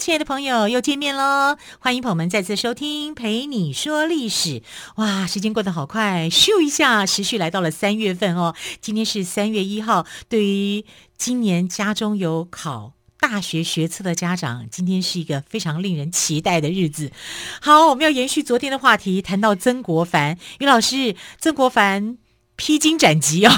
亲爱的朋友，又见面喽！欢迎朋友们再次收听《陪你说历史》。哇，时间过得好快，咻一下，时序来到了三月份哦。今天是三月一号，对于今年家中有考大学学测的家长，今天是一个非常令人期待的日子。好，我们要延续昨天的话题，谈到曾国藩，于老师，曾国藩披荆斩棘哦，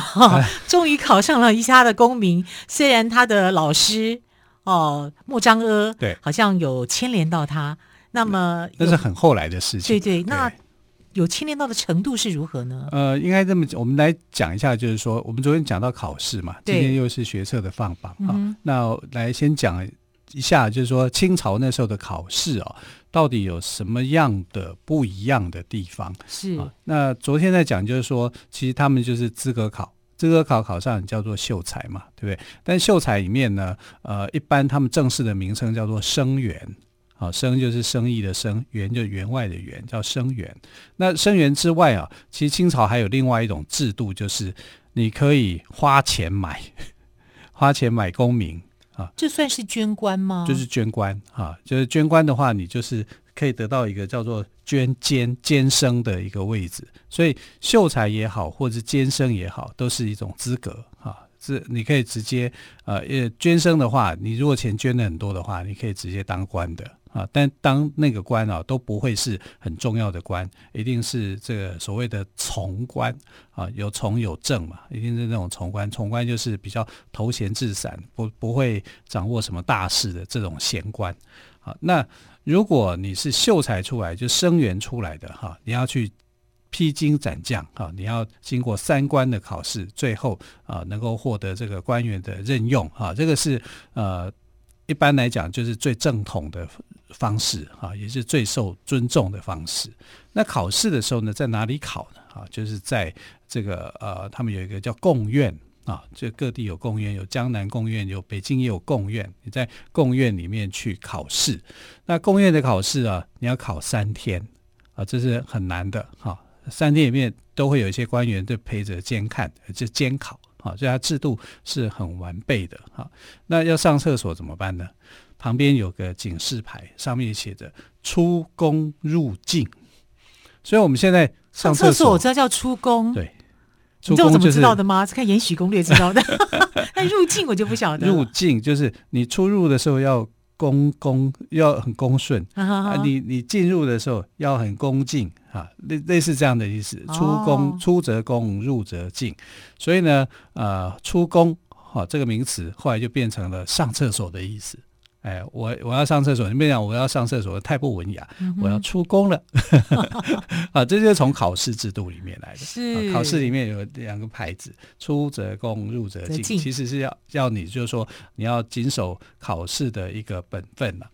终于考上了一家的功名，虽然他的老师。哦，莫章阿对，好像有牵连到他。那么那是很后来的事情。对对，那有牵连到的程度是如何呢？呃，应该这么，我们来讲一下，就是说，我们昨天讲到考试嘛，今天又是学测的放榜啊、嗯。那来先讲一下，就是说清朝那时候的考试哦，到底有什么样的不一样的地方？是啊。那昨天在讲，就是说，其实他们就是资格考。资格考考上叫做秀才嘛，对不对？但秀才里面呢，呃，一般他们正式的名称叫做生员，啊，生就是生意的生，员就是员外的员，叫生员。那生员之外啊，其实清朝还有另外一种制度，就是你可以花钱买，花钱买功名啊。这算是捐官吗？就是捐官啊，就是捐官的话，你就是。可以得到一个叫做捐监监生的一个位置，所以秀才也好，或者监生也好，都是一种资格啊。这你可以直接呃，呃，捐生的话，你如果钱捐的很多的话，你可以直接当官的啊。但当那个官啊，都不会是很重要的官，一定是这个所谓的从官啊，有从有正嘛，一定是那种从官。从官就是比较头衔至散，不不会掌握什么大事的这种闲官啊。那如果你是秀才出来，就生员出来的哈，你要去披荆斩将哈，你要经过三关的考试，最后啊能够获得这个官员的任用哈，这个是呃一般来讲就是最正统的方式哈，也是最受尊重的方式。那考试的时候呢，在哪里考呢？啊，就是在这个呃，他们有一个叫贡院。啊，这各地有贡院，有江南贡院，有北京也有贡院。你在贡院里面去考试，那贡院的考试啊，你要考三天啊，这是很难的哈。三天里面都会有一些官员在陪着监看，就监考啊，所以它制度是很完备的哈。那要上厕所怎么办呢？旁边有个警示牌，上面写着“出宫入境”，所以我们现在上厕所，上厕所我知道叫出宫，对。你知道我怎么知道的吗？是看《延禧攻略》知道的。那入境我就不晓得。入境就是你出入的时候要恭恭，要很恭顺 啊。你你进入的时候要很恭敬啊，类类似这样的意思。出宫出则恭，入则敬。所以呢，呃，出宫哈这个名词后来就变成了上厕所的意思。哎，我我要上厕所，你别讲我要上厕所，太不文雅。嗯、我要出宫了，啊，这就是从考试制度里面来的。是，啊、考试里面有两个牌子，出则恭，入则进，其实是要要你就是说你要谨守考试的一个本分了。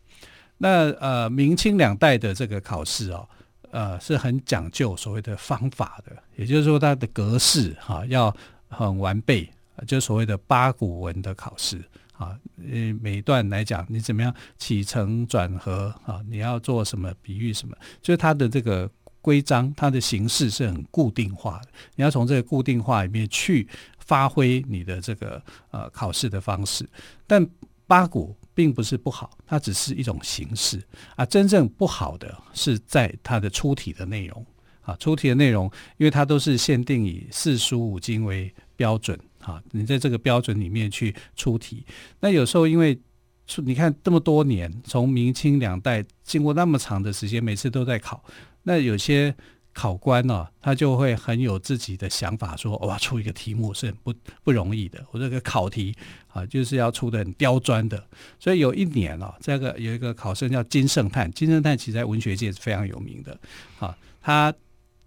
那呃，明清两代的这个考试哦，呃，是很讲究所谓的方法的，也就是说它的格式哈、啊、要很完备，就所谓的八股文的考试。啊，呃，每一段来讲，你怎么样起承转合啊？你要做什么比喻什么？就是它的这个规章，它的形式是很固定化的。你要从这个固定化里面去发挥你的这个呃考试的方式。但八股并不是不好，它只是一种形式啊。真正不好的是在它的出题的内容啊，出题的内容，因为它都是限定以四书五经为标准。啊，你在这个标准里面去出题，那有时候因为出你看这么多年，从明清两代经过那么长的时间，每次都在考，那有些考官呢、他就会很有自己的想法，说哇，出一个题目是很不不容易的，我这个考题啊，就是要出的很刁钻的。所以有一年啊，这个有一个考生叫金圣叹，金圣叹其实在文学界是非常有名的啊，他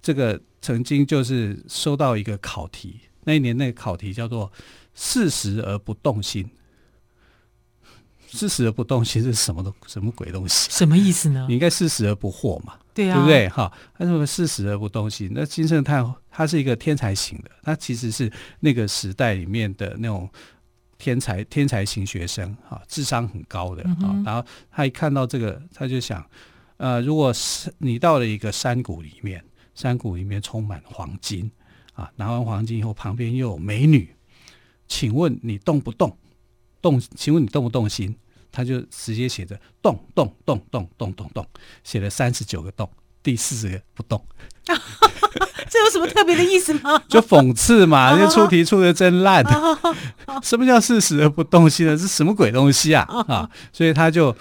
这个曾经就是收到一个考题。那一年那个考题叫做“四十而不动心”，“四十而不动心”是什么东什么鬼东西？什么意思呢？你应该“四十而不惑”嘛，对啊，对不对？哈，他说四十而不动心。那金圣叹他是一个天才型的，他其实是那个时代里面的那种天才天才型学生，哈，智商很高的啊。嗯、然后他一看到这个，他就想，呃，如果是你到了一个山谷里面，山谷里面充满黄金啊，拿完黄金以后，旁边又有美女，请问你动不动？动？请问你动不动心？他就直接写着动动动动动动动，写了三十九个动，第四十个不动。这有什么特别的意思吗？就讽刺嘛，这出题出的真烂。什么叫四十而不动心呢？是什么鬼东西啊？啊！所以他就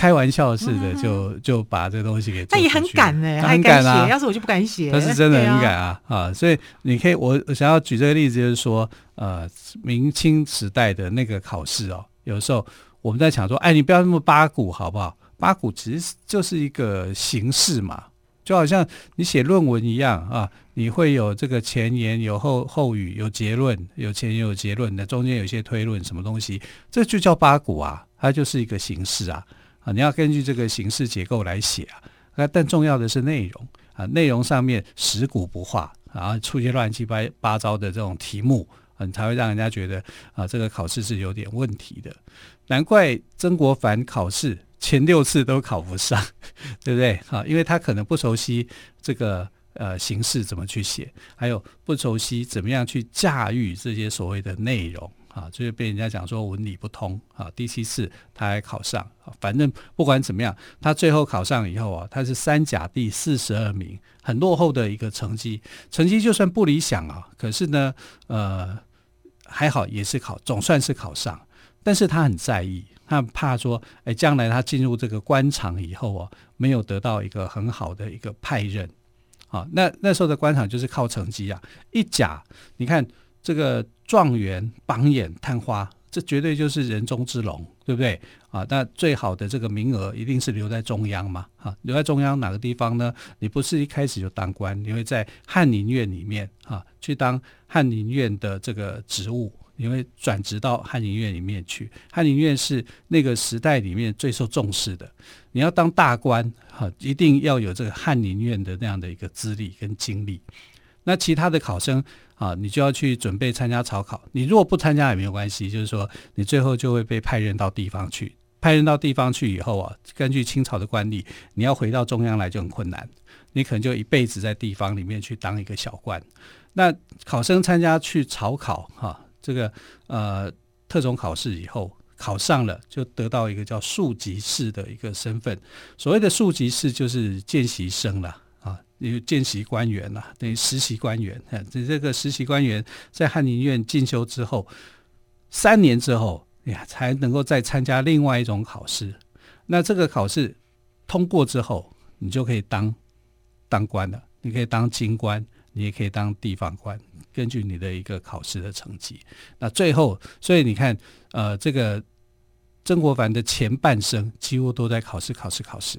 开玩笑似的就就把这东西给。他也很敢哎，很敢啊！要是我就不敢写。他是真的很敢啊啊！所以你可以，我想要举这个例子，就是说，呃，明清时代的那个考试哦，有时候。我们在想说，哎，你不要那么八股好不好？八股其实就是一个形式嘛，就好像你写论文一样啊，你会有这个前言、有后后语、有结论、有前言有结论的，中间有一些推论，什么东西，这就叫八股啊，它就是一个形式啊你要根据这个形式结构来写啊，那但重要的是内容啊，内容上面食古不化，然后出现乱七八八糟的这种题目。嗯，才会让人家觉得啊，这个考试是有点问题的。难怪曾国藩考试前六次都考不上，对不对？啊，因为他可能不熟悉这个呃形式怎么去写，还有不熟悉怎么样去驾驭这些所谓的内容啊，就是被人家讲说文理不通啊。第七次他还考上，反正不管怎么样，他最后考上以后啊，他是三甲第四十二名，很落后的一个成绩，成绩就算不理想啊，可是呢，呃。还好，也是考，总算是考上。但是他很在意，他怕说，哎，将来他进入这个官场以后啊，没有得到一个很好的一个派任。啊，那那时候的官场就是靠成绩啊。一甲，你看这个状元、榜眼、探花，这绝对就是人中之龙，对不对？啊，那最好的这个名额一定是留在中央嘛。啊，留在中央哪个地方呢？你不是一开始就当官，你会在翰林院里面啊，去当。翰林院的这个职务，你会转职到翰林院里面去。翰林院是那个时代里面最受重视的。你要当大官，哈，一定要有这个翰林院的那样的一个资历跟经历。那其他的考生啊，你就要去准备参加草考。你如果不参加也没有关系，就是说你最后就会被派任到地方去。派任到地方去以后啊，根据清朝的惯例，你要回到中央来就很困难。你可能就一辈子在地方里面去当一个小官。那考生参加去草考哈，这个呃特种考试以后考上了，就得到一个叫庶吉士的一个身份。所谓的庶吉士就是见习生了啊，因为见习官员了，等于实习官员。这这个实习官员在翰林院进修之后，三年之后呀，才能够再参加另外一种考试。那这个考试通过之后，你就可以当当官了，你可以当京官。你也可以当地方官，根据你的一个考试的成绩。那最后，所以你看，呃，这个曾国藩的前半生几乎都在考试、考试、考试，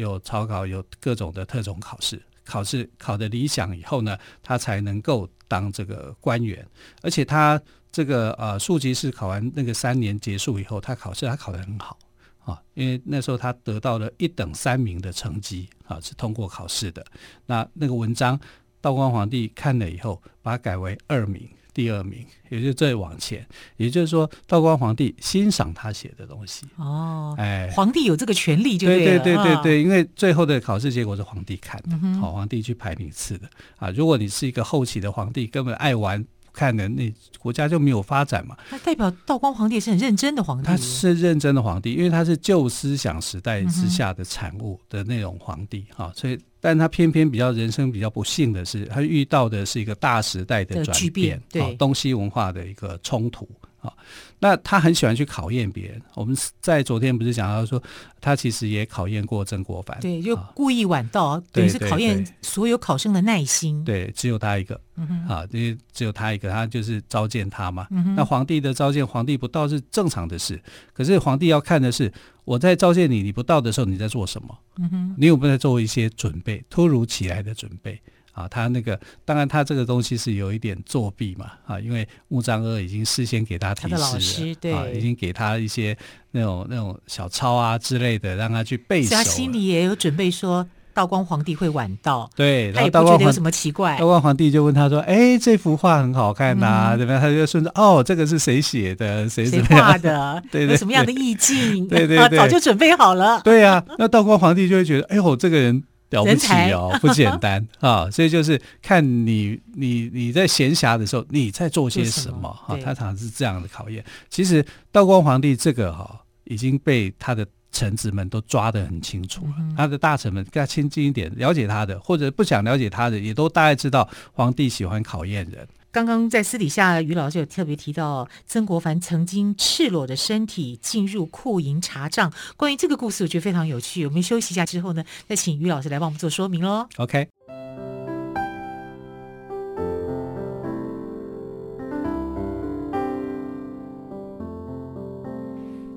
有草稿，有各种的特种考试。考试考的理想以后呢，他才能够当这个官员。而且他这个呃庶吉士考完那个三年结束以后，他考试他考得很好。啊，因为那时候他得到了一等三名的成绩，啊，是通过考试的。那那个文章，道光皇帝看了以后，把它改为二名，第二名，也就再往前。也就是说，道光皇帝欣赏他写的东西。哦，哎，皇帝有这个权利就对，对对对对对，因为最后的考试结果是皇帝看的，好、嗯哦，皇帝去排名次的。啊，如果你是一个后期的皇帝，根本爱玩。看的那国家就没有发展嘛？那代表道光皇帝是很认真的皇帝，他是认真的皇帝，因为他是旧思想时代之下的产物的那种皇帝哈、嗯，所以，但他偏偏比较人生比较不幸的是，他遇到的是一个大时代的转变，对东西文化的一个冲突。啊，那他很喜欢去考验别人。我们在昨天不是讲到说，他其实也考验过曾国藩，对，就故意晚到，啊、等于是考验所有考生的耐心。对，对，对，只有他一个，嗯、啊，因为只有他一个，他就是召见他嘛。嗯、那皇帝的召见，皇帝不到是正常的事。可是皇帝要看的是，我在召见你，你不到的时候，你在做什么？嗯哼，你有没有在做一些准备？突如其来的准备啊，他那个当然他这个东西是有一点作弊嘛啊，因为木彰阿已经事先给他提示老师对啊，已经给他一些那种那种小抄啊之类的，让他去背熟。他心里也有准备说。道光皇帝会晚到，对，他也不觉得有什么奇怪。道光皇帝就问他说：“哎，这幅画很好看呐、啊，怎么样？”他就顺着：“哦，这个是谁写的？谁谁画的？对对，有什么样的意境？对对 对，早就准备好了。对呀、啊，那道光皇帝就会觉得：哎呦，这个人了不起哦，不简单啊！所以就是看你你你在闲暇的时候你在做些什么啊？他常常是这样的考验。其实道光皇帝这个哈已经被他的。臣子们都抓得很清楚了，他的大臣们跟他亲近一点，了解他的，或者不想了解他的，也都大概知道皇帝喜欢考验人。刚刚在私底下，于老师有特别提到，曾国藩曾经赤裸着身体进入库营查账。关于这个故事，我觉得非常有趣。我们休息一下之后呢，再请于老师来帮我们做说明喽。OK。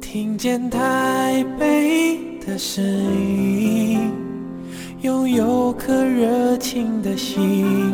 听见台北的声音，拥有颗热情的心，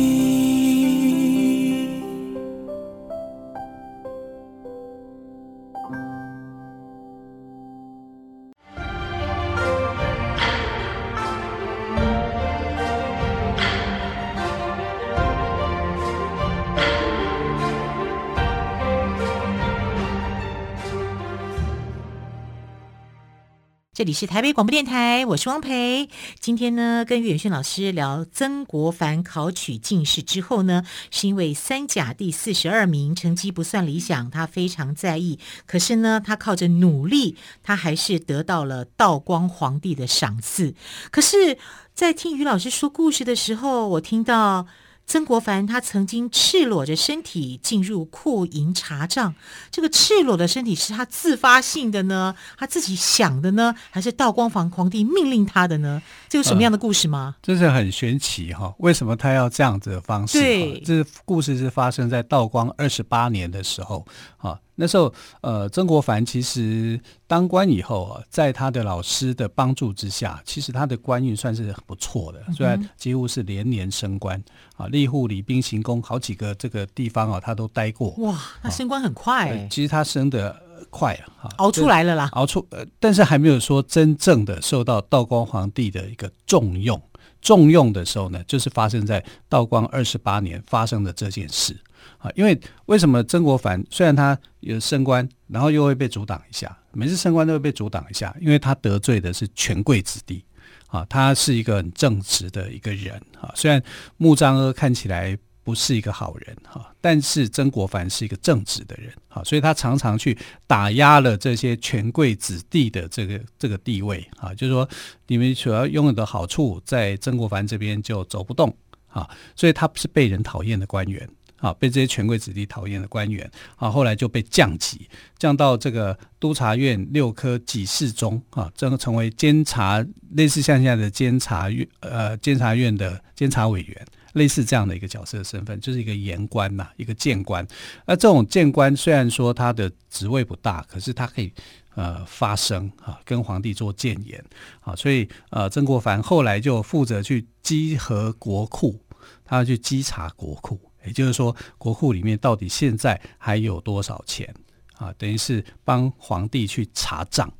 这里是台北广播电台，我是汪培。今天呢，跟于远逊老师聊曾国藩考取进士之后呢，是因为三甲第四十二名，成绩不算理想，他非常在意。可是呢，他靠着努力，他还是得到了道光皇帝的赏赐。可是，在听于老师说故事的时候，我听到。曾国藩他曾经赤裸着身体进入库银查账，这个赤裸的身体是他自发性的呢，他自己想的呢，还是道光皇帝命令他的呢？这有什么样的故事吗？这是很玄奇哈，为什么他要这样子的方式？对，这故事是发生在道光二十八年的时候啊。那时候，呃，曾国藩其实当官以后啊，在他的老师的帮助之下，其实他的官运算是很不错的，虽然几乎是连年升官啊，吏户、礼兵、刑工好几个这个地方啊，他都待过。哇，他升官很快，欸啊。其实他升的快啊，熬出来了啦，熬出，呃，但是还没有说真正的受到道光皇帝的一个重用。重用的时候呢，就是发生在道光二十八年发生的这件事。啊，因为为什么曾国藩虽然他有升官，然后又会被阻挡一下，每次升官都会被阻挡一下，因为他得罪的是权贵子弟，啊，他是一个很正直的一个人，啊，虽然穆彰阿看起来不是一个好人，哈，但是曾国藩是一个正直的人，啊，所以他常常去打压了这些权贵子弟的这个这个地位，啊，就是说你们所要拥有的好处在曾国藩这边就走不动，啊，所以他不是被人讨厌的官员。啊，被这些权贵子弟讨厌的官员，啊，后来就被降级，降到这个督察院六科给事中，啊，这个成为监察，类似像现在的监察院，呃，监察院的监察委员，类似这样的一个角色的身份，就是一个言官呐，一个谏官。那这种谏官虽然说他的职位不大，可是他可以呃发声啊，跟皇帝做谏言，啊，所以呃，曾国藩后来就负责去稽核国库，他要去稽查国库。也就是说，国库里面到底现在还有多少钱啊？等于是帮皇帝去查账。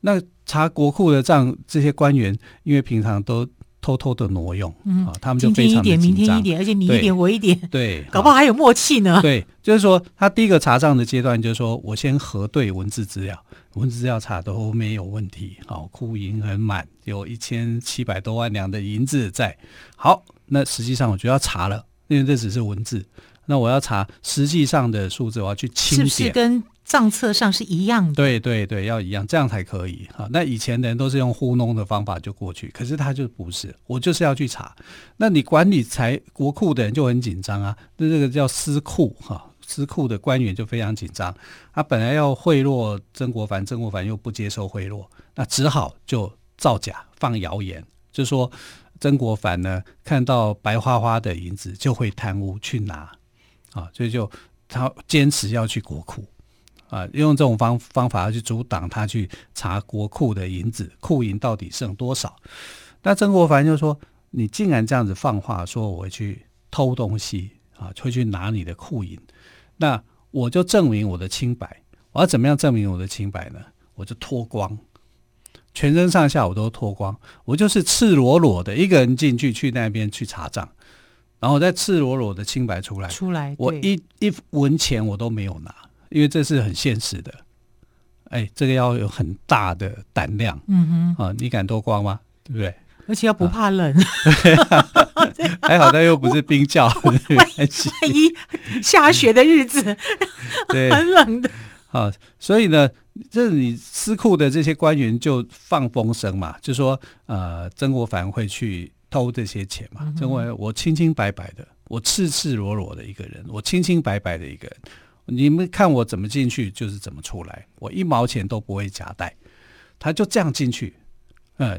那查国库的账，这些官员因为平常都偷偷的挪用，嗯，啊，他们就非常的紧张。今天一点，明天一点，而且你一点我一点，对，搞不好还有默契呢。对，就是说，他第一个查账的阶段，就是说我先核对文字资料，文字资料查都没有问题，好，库银很满，有一千七百多万两的银子在。好，那实际上我就要查了。因为这只是文字，那我要查实际上的数字，我要去清点，是不是跟账册上是一样的？对对对，要一样，这样才可以哈。那以前的人都是用糊弄的方法就过去，可是他就不是，我就是要去查。那你管理财国库的人就很紧张啊，那这个叫私库哈，私库的官员就非常紧张。他本来要贿赂曾国藩，曾国藩又不接受贿赂，那只好就造假放谣言，就说。曾国藩呢，看到白花花的银子就会贪污去拿，啊，所以就他坚持要去国库啊，用这种方方法去阻挡他去查国库的银子，库银到底剩多少。那曾国藩就说：“你竟然这样子放话说我会去偷东西啊，会去拿你的库银，那我就证明我的清白。我要怎么样证明我的清白呢？我就脱光，全身上下我都脱光，我就是赤裸裸的一个人进去去那边去查账，然后再赤裸裸的清白出来。出来，我一一文钱我都没有拿，因为这是很现实的。哎，这个要有很大的胆量。嗯哼，啊，你敢脱光吗？对不对？”而且要不怕冷，啊、还好，但又不是冰窖，万一下雪的日子，对，很冷的。啊，所以呢，这你司库的这些官员就放风声嘛，就说呃，曾国藩会去偷这些钱嘛。曾国藩，我清清白白的，我赤赤裸裸的一个人，我清清白白的一个人，你们看我怎么进去就是怎么出来，我一毛钱都不会夹带，他就这样进去。呃，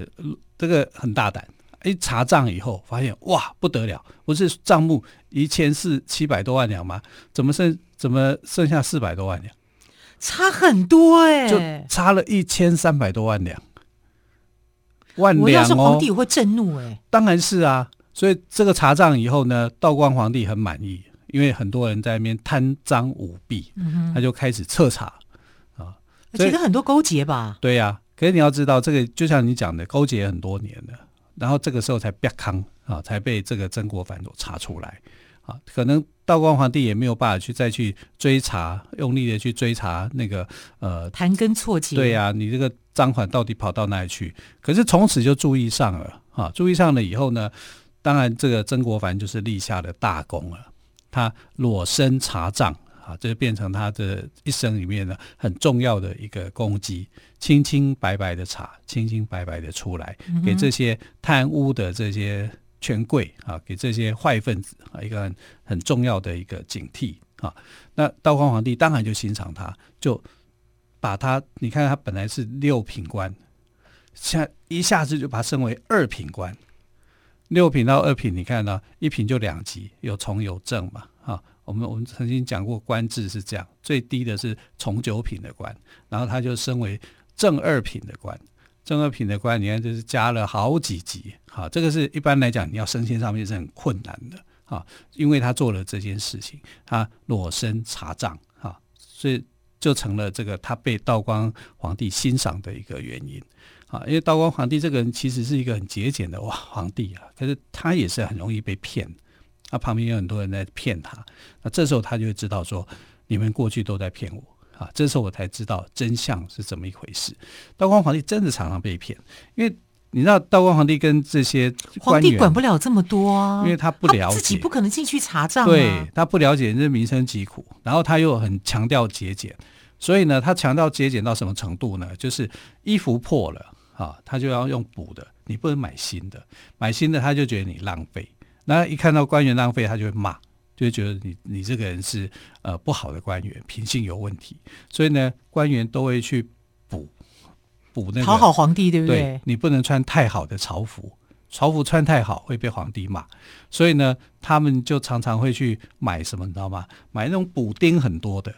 这个很大胆。一查账以后，发现哇不得了，不是账目一千四七百多万两吗？怎么剩怎么剩下四百多万两？差很多哎、欸，就差了一千三百多万两。万两哦！我要是皇帝我会震怒哎、欸。当然是啊，所以这个查账以后呢，道光皇帝很满意，因为很多人在那边贪赃舞弊，嗯、他就开始彻查啊。而且很多勾结吧？对呀、啊。可是你要知道，这个就像你讲的，勾结很多年了，然后这个时候才瘪康啊，才被这个曾国藩所查出来啊。可能道光皇帝也没有办法去再去追查，用力的去追查那个呃盘根错节。对呀、啊，你这个赃款到底跑到哪里去？可是从此就注意上了啊，注意上了以后呢，当然这个曾国藩就是立下了大功了，他裸身查账。啊，这就变成他的一生里面呢很重要的一个功绩，清清白白的查，清清白白的出来，给这些贪污的这些权贵啊，给这些坏分子啊一个很很重要的一个警惕啊。那道光皇帝当然就欣赏他，就把他，你看他本来是六品官，下一下子就把他升为二品官，六品到二品，你看到一品就两级，有从有正嘛，啊。我们我们曾经讲过官制是这样，最低的是从九品的官，然后他就升为正二品的官，正二品的官，你看就是加了好几级，好，这个是一般来讲你要升迁上面是很困难的，啊，因为他做了这件事情，他裸身查账，哈，所以就成了这个他被道光皇帝欣赏的一个原因，啊，因为道光皇帝这个人其实是一个很节俭的哇皇帝啊，可是他也是很容易被骗。他旁边有很多人在骗他，那这时候他就会知道说，你们过去都在骗我。啊！这时候我才知道真相是怎么一回事。道光皇帝真的常常被骗，因为你知道道光皇帝跟这些皇帝管不了这么多啊，因为他不了解，自己不可能进去查账啊。对，他不了解这民生疾苦，然后他又很强调节俭，所以呢，他强调节俭到什么程度呢？就是衣服破了啊，他就要用补的，你不能买新的，买新的他就觉得你浪费。那一看到官员浪费，他就会骂，就会觉得你你这个人是呃不好的官员，品性有问题。所以呢，官员都会去补补那个讨好皇帝，对不对？对，你不能穿太好的朝服，朝服穿太好会被皇帝骂。所以呢，他们就常常会去买什么，你知道吗？买那种补丁很多的，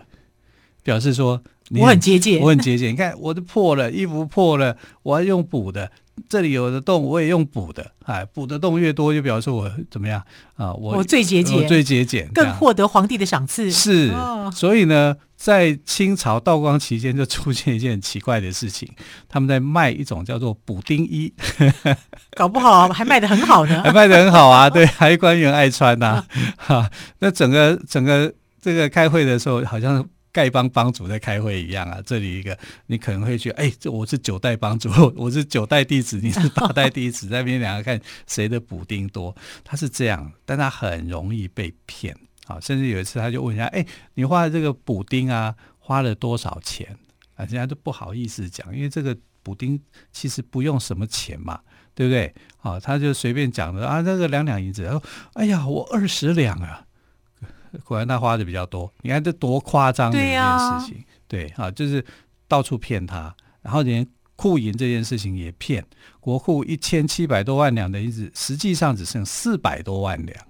表示说你我很节俭，我很节俭。你看我都破了，衣服破了，我要用补的。这里有的洞，我也用补的，哎，补的洞越多，就表示我怎么样啊？我我最节俭，我最节俭，更获得皇帝的赏赐。是，哦、所以呢，在清朝道光期间，就出现一件很奇怪的事情，他们在卖一种叫做补丁衣，搞不好还卖的很好呢，还卖的很好啊，对，还官员爱穿呐、啊，哈、啊，那整个整个这个开会的时候，好像。丐帮帮主在开会一样啊，这里一个你可能会觉得，哎，这我是九代帮主，我是九代弟子，你是八代弟子，在那边两个看谁的补丁多，他是这样，但他很容易被骗啊。甚至有一次他就问人家，哎，你画的这个补丁啊，花了多少钱？啊，人家都不好意思讲，因为这个补丁其实不用什么钱嘛，对不对？啊，他就随便讲的啊，这个两两银子，然后，哎呀，我二十两啊。果然他花的比较多，你看这多夸张的一件事情，对啊，就是到处骗他，然后连库银这件事情也骗，国库一千七百多万两的银子，实际上只剩四百多万两，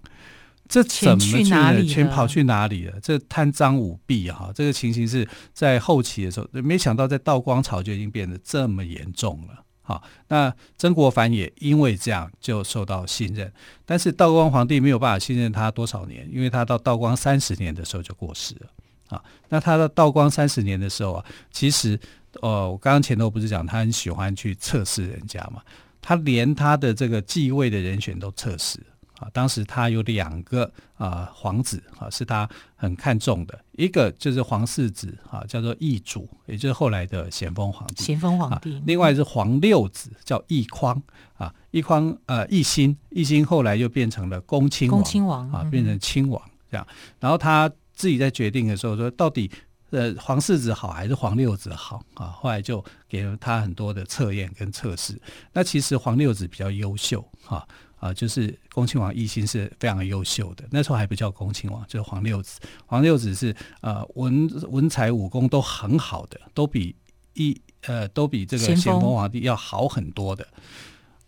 这怎么去呢？全跑去哪里了？这贪赃舞弊哈，这个情形是在后期的时候，没想到在道光朝就已经变得这么严重了。好，那曾国藩也因为这样就受到信任，但是道光皇帝没有办法信任他多少年，因为他到道光三十年的时候就过世了。啊，那他到道光三十年的时候啊，其实，呃，我刚刚前头不是讲他很喜欢去测试人家嘛，他连他的这个继位的人选都测试。啊，当时他有两个啊、呃、皇子啊，是他很看重的，一个就是皇四子啊，叫做奕祖，也就是后来的咸丰皇帝。咸丰皇帝。啊、另外是皇六子，叫奕匡啊，奕匡呃奕欣，奕欣后来又变成了恭亲王，亲王啊，变成亲王这样。然后他自己在决定的时候说，到底呃皇四子好还是皇六子好啊？后来就给了他很多的测验跟测试。那其实皇六子比较优秀哈。啊啊，就是恭亲王奕欣是非常优秀的，那时候还不叫恭亲王，就是皇六子。皇六子是呃文文才武功都很好的，都比一呃都比这个咸丰皇帝要好很多的。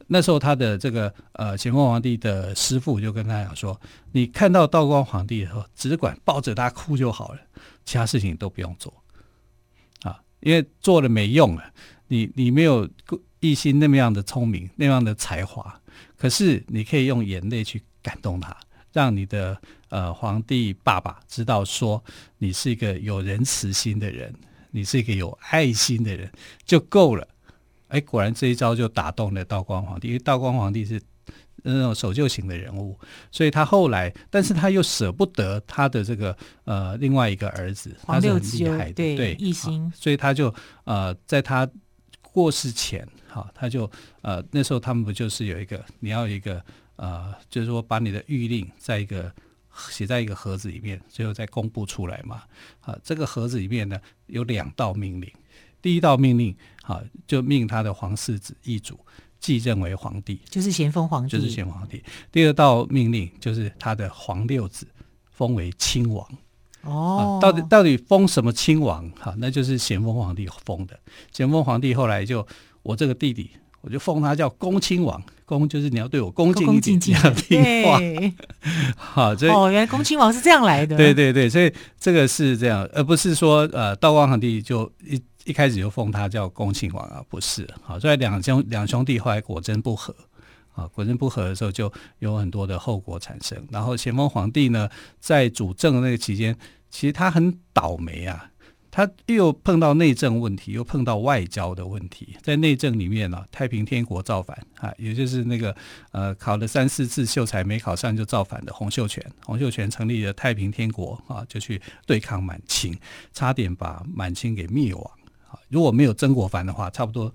那时候他的这个呃咸丰皇帝的师傅就跟他讲说：“你看到道光皇帝的时候，只管抱着他哭就好了，其他事情都不用做啊，因为做了没用了。你你没有奕欣那么样的聪明，那样的才华。”可是你可以用眼泪去感动他，让你的呃皇帝爸爸知道说你是一个有仁慈心的人，你是一个有爱心的人就够了。哎，果然这一招就打动了道光皇帝，因为道光皇帝是那种守旧型的人物，所以他后来，但是他又舍不得他的这个呃另外一个儿子，他是很厉害的，对奕欣，啊，所以他就呃在他过世前。好，他就呃那时候他们不就是有一个你要有一个呃，就是说把你的谕令在一个写在一个盒子里面，最后再公布出来嘛。啊，这个盒子里面呢有两道命令，第一道命令啊就命他的皇四子奕祖继任为皇帝，就是咸丰皇帝，就是咸丰皇帝。第二道命令就是他的皇六子封为亲王。哦，到底到底封什么亲王？哈，那就是咸丰皇帝封的。咸丰皇帝后来就。我这个弟弟，我就封他叫恭亲王，恭就是你要对我恭敬一点，你要听话。好，这哦，原来恭亲王是这样来的。对对对，所以这个是这样，而不是说呃，道光皇帝就一一开始就封他叫恭亲王啊，不是。好，所以两兄两兄弟后来果真不和，啊，国政不和的时候就有很多的后果产生。然后咸丰皇帝呢，在主政的那个期间，其实他很倒霉啊。他又碰到内政问题，又碰到外交的问题。在内政里面呢、太平天国造反啊，也就是那个呃考了三四次秀才没考上就造反的洪秀全。洪秀全成立了太平天国啊，就去对抗满清，差点把满清给灭亡啊。如果没有曾国藩的话，差不多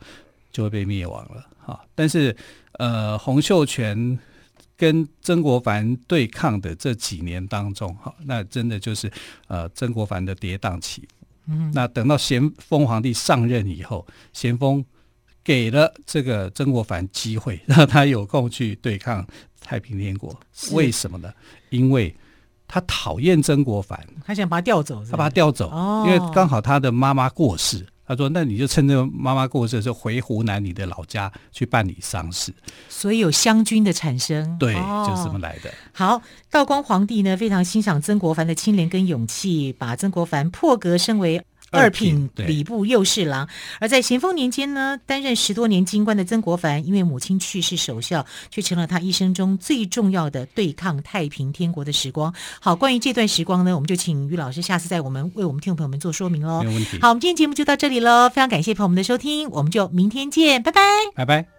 就会被灭亡了啊。但是呃，洪秀全跟曾国藩对抗的这几年当中，哈，那真的就是呃曾国藩的跌宕起伏。嗯，那等到咸丰皇帝上任以后，咸丰给了这个曾国藩机会，让他有空去对抗太平天国。为什么呢？因为他讨厌曾国藩，他想把他调走是是？他把他调走，哦，因为刚好他的妈妈过世。他说：“那你就趁着妈妈过世的时候回湖南你的老家去办理丧事，所以有湘军的产生，对，哦、就是这么来的。好，道光皇帝呢非常欣赏曾国藩的清廉跟勇气，把曾国藩破格升为。”二品礼部右侍郎，而在咸丰年间呢，担任十多年京官的曾国藩，因为母亲去世守孝，却成了他一生中最重要的对抗太平天国的时光。好，关于这段时光呢，我们就请于老师下次在我们为我们听众朋友们做说明喽。没有问题。好，我们今天节目就到这里喽，非常感谢朋友们的收听，我们就明天见，拜拜，拜拜。